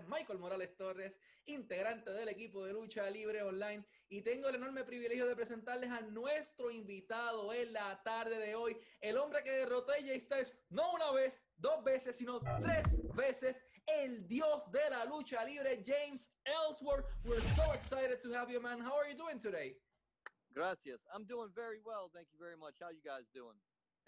González Torres, integrante del equipo de lucha libre online. Y tengo el enorme privilegio de presentarles a nuestro invitado en la tarde de hoy, el hombre que derrotó a AJ Styles no una vez, dos veces, sino tres veces, el dios de la lucha libre, James Ellsworth. We're so excited to have you, man. How are you doing today? Gracias. I'm doing very well. Thank you very much. How you guys doing?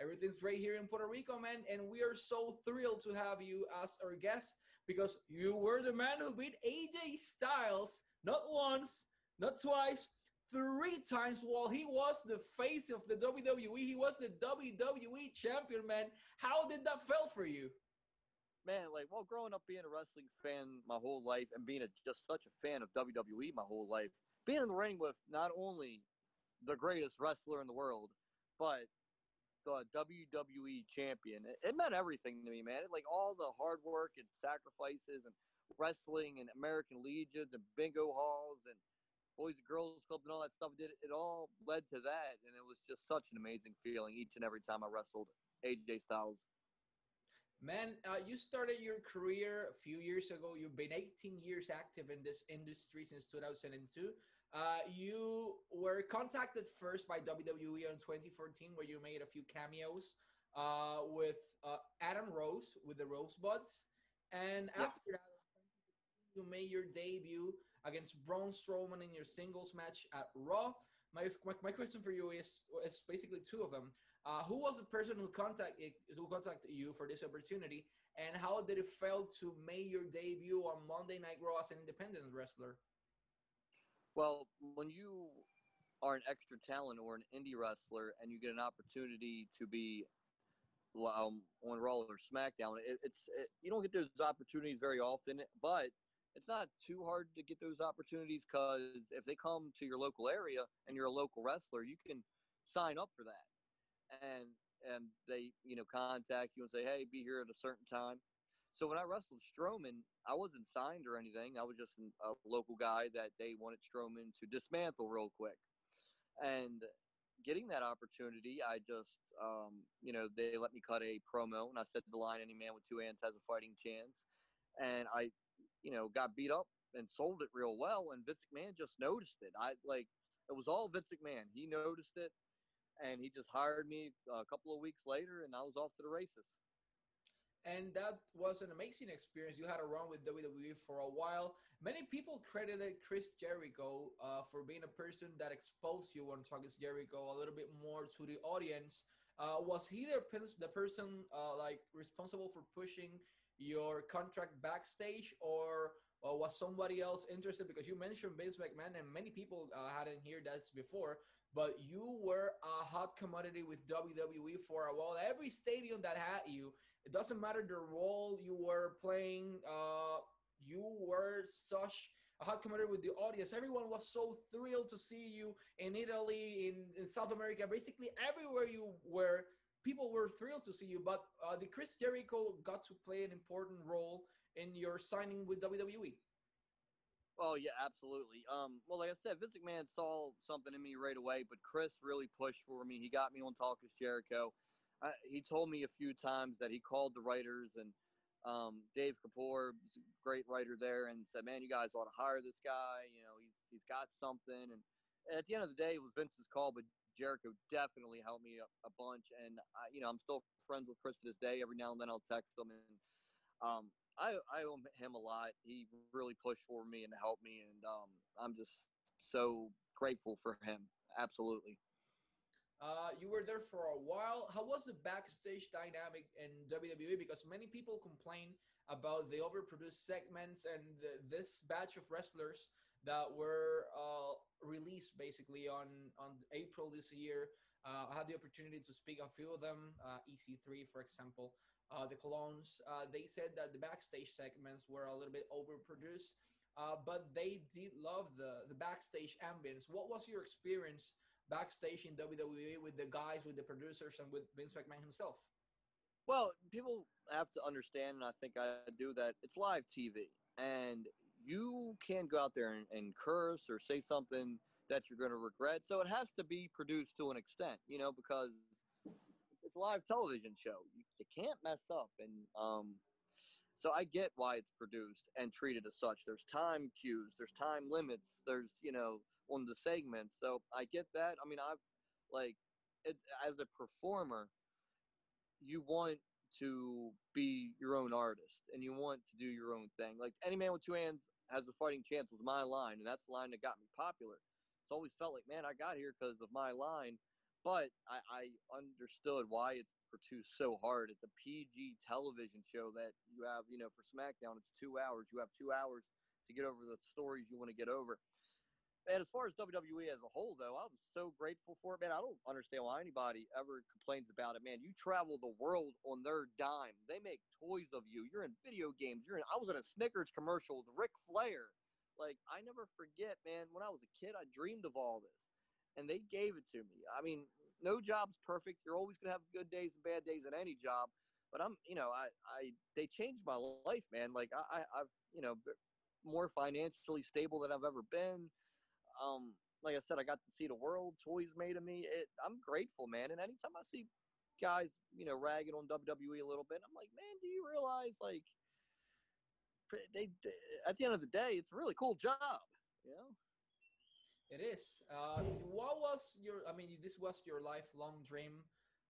Everything's great here in Puerto Rico, man, and we are so thrilled to have you as our guest because you were the man who beat AJ Styles not once, not twice, three times while he was the face of the WWE. He was the WWE champion, man. How did that feel for you? Man, like, well, growing up being a wrestling fan my whole life and being a, just such a fan of WWE my whole life, being in the ring with not only the greatest wrestler in the world, but the WWE champion. It, it, meant everything to me, man. It, like all the hard work and sacrifices and wrestling and American Legions and bingo halls and Boys and Girls Club and all that stuff. Did it all led to that, and it was just such an amazing feeling each and every time I wrestled AJ Styles. Man, uh, you started your career a few years ago. You've been 18 years active in this industry since 2002. Uh, you were contacted first by WWE in 2014, where you made a few cameos uh, with uh, Adam Rose with the Rosebuds. And yeah. after that, you made your debut against Braun Strowman in your singles match at Raw. My, my, my question for you is, is basically two of them. Uh, who was the person who contacted who contacted you for this opportunity, and how did it feel to make your debut on Monday Night Raw as an independent wrestler? Well, when you are an extra talent or an indie wrestler, and you get an opportunity to be um, on Raw or SmackDown, it, it's it, you don't get those opportunities very often, but it's not too hard to get those opportunities because if they come to your local area and you're a local wrestler, you can sign up for that. And and they, you know, contact you and say, hey, be here at a certain time. So when I wrestled Strowman, I wasn't signed or anything. I was just a local guy that they wanted Strowman to dismantle real quick. And getting that opportunity, I just, um, you know, they let me cut a promo, and I said the line, "Any man with two hands has a fighting chance." And I you know, got beat up and sold it real well. And Vince McMahon just noticed it. I like it was all Vince McMahon. He noticed it, and he just hired me a couple of weeks later, and I was off to the races. And that was an amazing experience. You had a run with WWE for a while. Many people credited Chris Jericho uh, for being a person that exposed you on Talk Jericho a little bit more to the audience. Uh, was he the, the person uh, like responsible for pushing your contract backstage or, or was somebody else interested because you mentioned Vince McMahon and many people uh, hadn't heard that before but you were a hot commodity with WWE for a while every stadium that had you it doesn't matter the role you were playing uh, you were such a hot commodity with the audience everyone was so thrilled to see you in Italy in, in South America basically everywhere you were people were thrilled to see you. But uh, the Chris Jericho got to play an important role in your signing with WWE. Oh yeah, absolutely. Um, well, like I said, Vince McMahon saw something in me right away, but Chris really pushed for me. He got me on Talk is Jericho. He told me a few times that he called the writers and um, Dave Kapoor, great writer there, and said, "Man, you guys ought to hire this guy. You know, he's he's got something." And at the end of the day, it was Vince's call, but Jericho definitely helped me a, a bunch, and I, you know I'm still friends with Chris to this day. Every now and then I'll text him, and um, I I owe him a lot. He really pushed for me and helped me, and um, I'm just so grateful for him. Absolutely. Uh, you were there for a while. How was the backstage dynamic in WWE? Because many people complain about the overproduced segments and this batch of wrestlers that were uh, released basically on on April this year. Uh, I had the opportunity to speak a few of them, uh, EC3 for example, uh, the Colons. Uh, they said that the backstage segments were a little bit overproduced, uh, but they did love the the backstage ambience. What was your experience backstage in WWE with the guys, with the producers, and with Vince McMahon himself? Well, people have to understand, and I think I do that. It's live TV, and you can't go out there and, and curse or say something that you're going to regret. So it has to be produced to an extent, you know, because it's live television show. You, you can't mess up. And um, So I get why it's produced and treated as such. There's time cues, there's time limits, there's you know on the segments. So I get that. I mean, I've like it's as a performer, you want to be your own artist and you want to do your own thing. Like any man with two hands has a fighting chance was my line, and that's the line that got me popular. It's always felt like, man, I got here because of my line, but I, I understood why it's produced so hard. It's a PG television show that you have, you know, for SmackDown, it's two hours. You have two hours to get over the stories you want to get over. And as far as WWE as a whole, though, I'm so grateful for it, man. I don't understand why anybody ever complains about it, man. You travel the world on their dime. They make toys of you. You're in video games. You're in. I was in a Snickers commercial with Ric Flair. Like I never forget, man. When I was a kid, I dreamed of all this, and they gave it to me. I mean, no job's perfect. You're always gonna have good days and bad days at any job. But I'm, you know, I, I, they changed my life, man. Like I, I I've, you know, more financially stable than I've ever been um, like I said, I got to see the world, toys made of me. It, I'm grateful, man. And anytime I see guys, you know, ragging on WWE a little bit, I'm like, man, do you realize, like, they, they at the end of the day, it's a really cool job, you know. It is. Uh, what was your? I mean, this was your lifelong dream.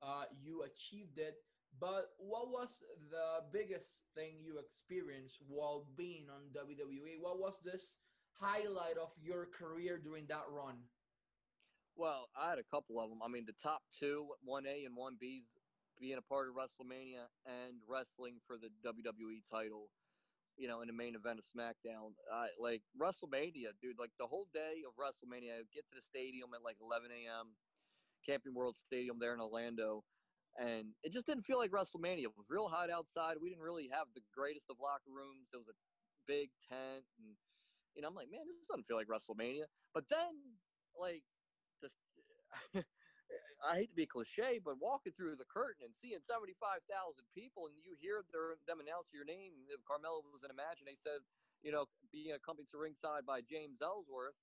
Uh, you achieved it. But what was the biggest thing you experienced while being on WWE? What was this highlight of your career during that run? Well, I had a couple of them. I mean, the top two, 1A and 1B's, being a part of WrestleMania and wrestling for the WWE title, you know, in the main event of SmackDown. Uh, like WrestleMania, dude, like the whole day of WrestleMania, I get to the stadium at like 11 a.m., Camping World Stadium there in Orlando. And it just didn't feel like WrestleMania. It was real hot outside. We didn't really have the greatest of locker rooms. It was a big tent and you know, I'm like, man, this doesn't feel like WrestleMania. But then, like, just I hate to be cliche, but walking through the curtain and seeing 75,000 people and you hear their, them announce your name. Carmella was in and they said, you know, being accompanied to ringside by James Ellsworth.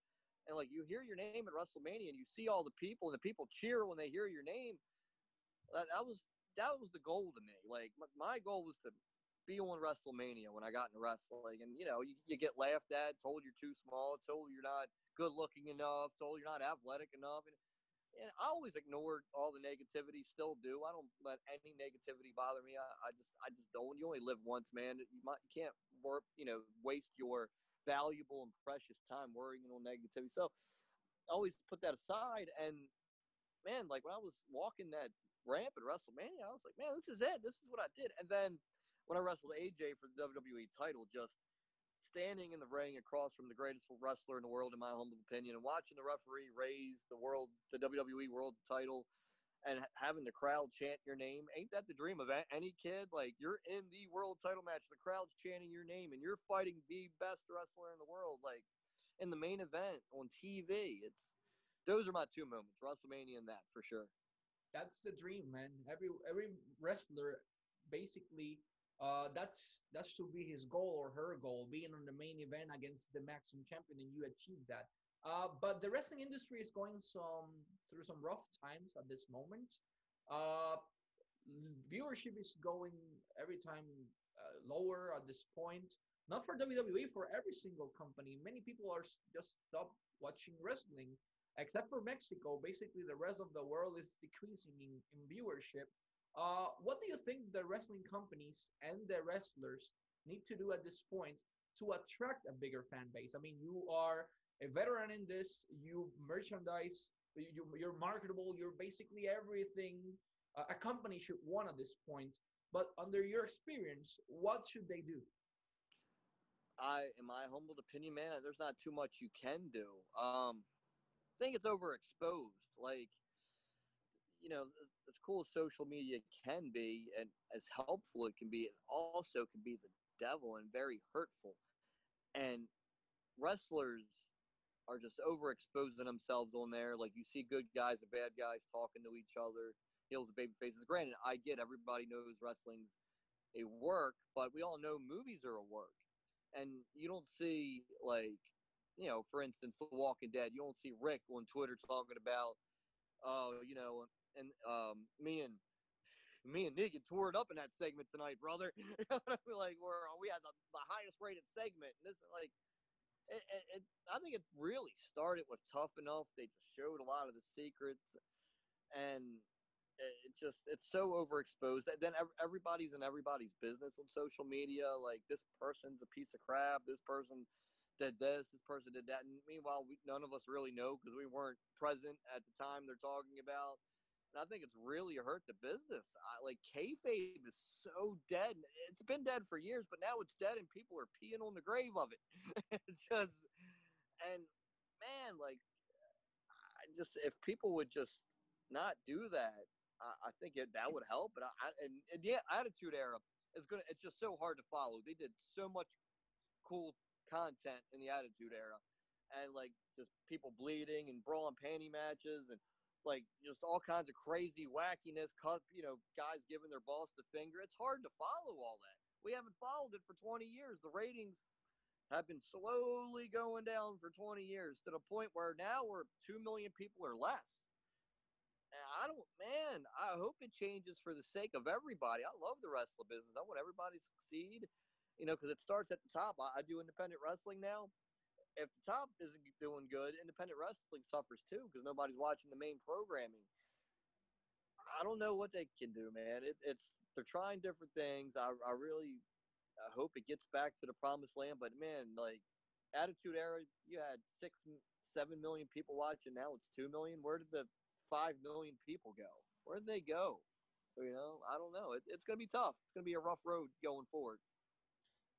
And like you hear your name at WrestleMania and you see all the people and the people cheer when they hear your name. That, that was that was the goal to me. Like my, my goal was to be on WrestleMania when I got into wrestling, and you know, you, you get laughed at, told you're too small, told you're not good looking enough, told you're not athletic enough, and, and I always ignored all the negativity. Still do. I don't let any negativity bother me. I, I just, I just don't. You only live once, man. You might, you can't work, you know, waste your valuable and precious time worrying on negativity. So, I always put that aside. And man, like when I was walking that ramp at WrestleMania, I was like, man, this is it. This is what I did. And then when I wrestled AJ for the WWE title, just standing in the ring across from the greatest wrestler in the world, in my humble opinion, and watching the referee raise the world, the WWE World Title, and having the crowd chant your name, ain't that the dream of any kid? Like you're in the World Title match, the crowd's chanting your name, and you're fighting the best wrestler in the world, like in the main event on TV. It's those are my two moments, WrestleMania and that for sure. That's the dream, man. Every every wrestler basically uh, that's that should be his goal or her goal, being on the main event against the maximum champion, and you achieve that. Uh, but the wrestling industry is going some through some rough times at this moment. Uh, viewership is going every time uh, lower at this point. Not for WWE, for every single company. Many people are just stop watching wrestling, except for Mexico. Basically, the rest of the world is decreasing in, in viewership. Uh, what do you think the wrestling companies and the wrestlers need to do at this point to attract a bigger fan base? I mean, you are a veteran in this. You merchandise. You, you're marketable. You're basically everything a company should want at this point. But under your experience, what should they do? I, in my humble opinion, man, there's not too much you can do. Um, I think it's overexposed. Like you know, as cool as social media can be and as helpful it can be, it also can be the devil and very hurtful. And wrestlers are just overexposing themselves on there. Like you see good guys and bad guys talking to each other, heels and baby faces. Granted, I get everybody knows wrestling's a work, but we all know movies are a work. And you don't see like, you know, for instance, The Walking Dead. You don't see Rick on Twitter talking about, oh, you know, and um, me and me and Negan tore it up in that segment tonight, brother. like we're we had the, the highest rated segment, and this like. It, it, it, I think it really started with Tough Enough. They just showed a lot of the secrets, and it's just it's so overexposed. Then everybody's in everybody's business on social media. Like this person's a piece of crap. This person did this. This person did that. And meanwhile, we, none of us really know because we weren't present at the time they're talking about. And I think it's really hurt the business. I, like kayfabe is so dead. It's been dead for years, but now it's dead, and people are peeing on the grave of it. it's just, and man, like, I just if people would just not do that, I, I think it, that would help. But I, and, and the Attitude Era is gonna. It's just so hard to follow. They did so much cool content in the Attitude Era, and like just people bleeding and brawling panty matches and like just all kinds of crazy wackiness. You know, guys giving their boss the finger. It's hard to follow all that. We haven't followed it for 20 years. The ratings have been slowly going down for 20 years to the point where now we're 2 million people or less. And I don't, man, I hope it changes for the sake of everybody. I love the wrestling business. I want everybody to succeed, you know, because it starts at the top. I, I do independent wrestling now if the top isn't doing good, independent wrestling suffers too because nobody's watching the main programming. I don't know what they can do, man. It, it's they're trying different things. I, I really I hope it gets back to the promised land. But man, like Attitude Era, you had six, seven million people watching. Now it's two million. Where did the five million people go? Where did they go? You know, I don't know. It, it's going to be tough. It's going to be a rough road going forward.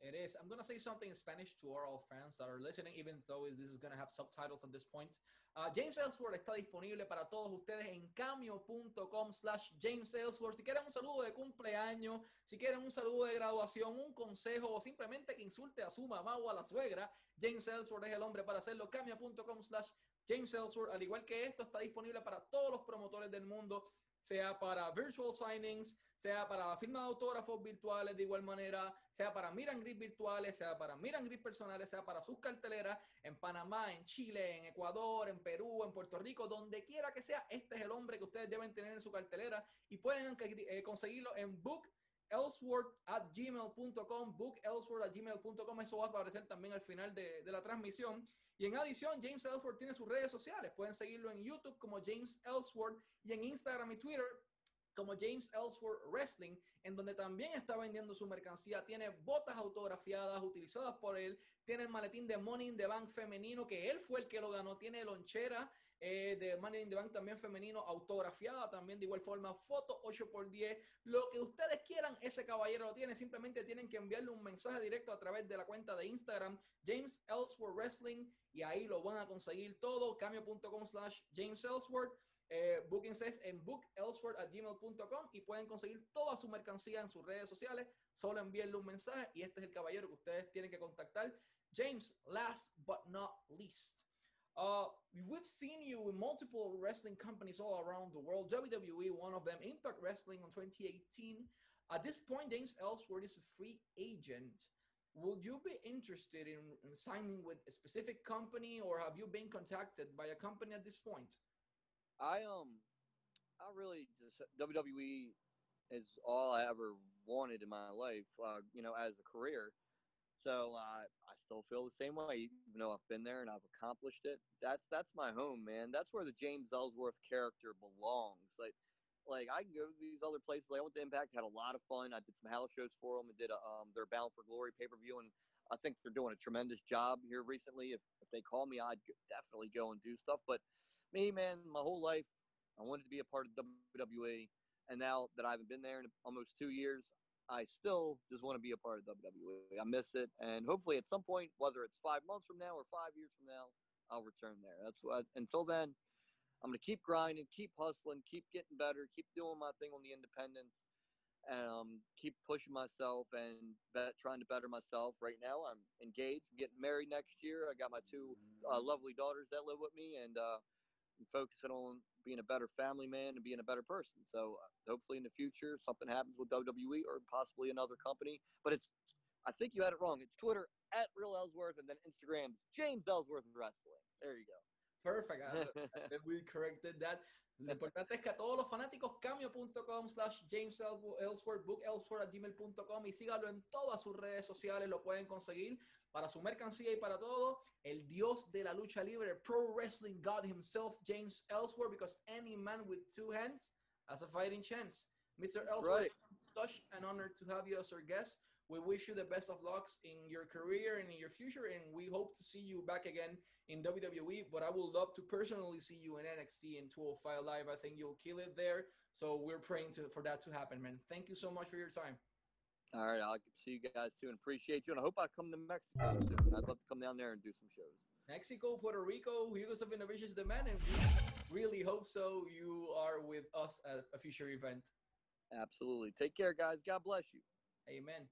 It is. I'm gonna say something in Spanish to our all fans that are listening, even though this is gonna have subtitles at this point. Uh, James Ellsworth está disponible para todos ustedes en cameo.com slash James Ellsworth. Si quieren un saludo de cumpleaños, si quieren un saludo de graduación, un consejo o simplemente que insulte a su mamá o a la suegra, James Ellsworth es el hombre para hacerlo. Cameo.com slash James Ellsworth. Al igual que esto, está disponible para todos los promotores del mundo sea para virtual signings, sea para firma de autógrafos virtuales de igual manera, sea para miran gris virtuales, sea para miran gris personales, sea para sus carteleras en Panamá, en Chile, en Ecuador, en Perú, en Puerto Rico, donde quiera que sea, este es el hombre que ustedes deben tener en su cartelera y pueden eh, conseguirlo en book at gmail.com, book at gmail.com, eso va a aparecer también al final de, de la transmisión. Y en adición, James Ellsworth tiene sus redes sociales. Pueden seguirlo en YouTube como James Ellsworth y en Instagram y Twitter como James Ellsworth Wrestling, en donde también está vendiendo su mercancía. Tiene botas autografiadas utilizadas por él. Tiene el maletín de Money in the Bank femenino, que él fue el que lo ganó. Tiene lonchera eh, de Money in the Bank también femenino, autografiada también de igual forma, foto 8x10, lo que ustedes quieran, ese caballero lo tiene, simplemente tienen que enviarle un mensaje directo a través de la cuenta de Instagram, James Ellsworth Wrestling, y ahí lo van a conseguir todo, cambio.com slash James Ellsworth. Eh, says en bookelsworth.gmail.com y pueden conseguir toda su mercancía en sus redes sociales. Solo envíenle un mensaje y este es el caballero que ustedes tienen que contactar. James, last but not least. Uh, we've seen you in multiple wrestling companies all around the world. WWE, one of them, Impact Wrestling in 2018. At this point, James Ellsworth is a free agent. Would you be interested in, in signing with a specific company, or have you been contacted by a company at this point? I um, I really just WWE is all I ever wanted in my life. Uh, you know, as a career. So uh, still feel the same way, even though I've been there and I've accomplished it. That's that's my home, man. That's where the James Ellsworth character belongs. Like, like I can go to these other places. Like I went to Impact, had a lot of fun. I did some house shows for them and did a, um, their Bound for Glory pay per view, and I think they're doing a tremendous job here recently. If if they call me, I'd definitely go and do stuff. But me, man, my whole life, I wanted to be a part of WWE, and now that I haven't been there in almost two years, I still just want to be a part of WWE. I miss it, and hopefully at some point, whether it's five months from now or five years from now, I'll return there. That's what. Until then, I'm gonna keep grinding, keep hustling, keep getting better, keep doing my thing on the independents, and um, keep pushing myself and bet, trying to better myself. Right now, I'm engaged, I'm getting married next year. I got my two uh, lovely daughters that live with me, and uh, I'm focusing on being a better family man and being a better person. So uh, hopefully in the future something happens with WWE or possibly another company. But it's I think you had it wrong. It's Twitter at Real Ellsworth and then Instagram's James Ellsworth Wrestling. There you go. Perfect. And we corrected that. Lo importante es que a todos los fanáticos, cameo.com slash James Ellsworth, bookelsworth at gmail.com y sígalo en todas sus redes sociales, lo pueden conseguir para su mercancía y para todo. El dios de la lucha libre, Pro Wrestling God himself, James Ellsworth, because any man with two hands has a fighting chance. Mr. Ellsworth, right. such an honor to have you as our guest. We wish you the best of lucks in your career and in your future, and we hope to see you back again in WWE. But I would love to personally see you in NXT in 205 Live. I think you'll kill it there. So we're praying to, for that to happen, man. Thank you so much for your time. All right, I'll see you guys soon. Appreciate you, and I hope I come to Mexico soon. I'd love to come down there and do some shows. Mexico, Puerto Rico, Heroes of Innovation is the man, and we really hope so. You are with us at a future event. Absolutely. Take care, guys. God bless you. Amen.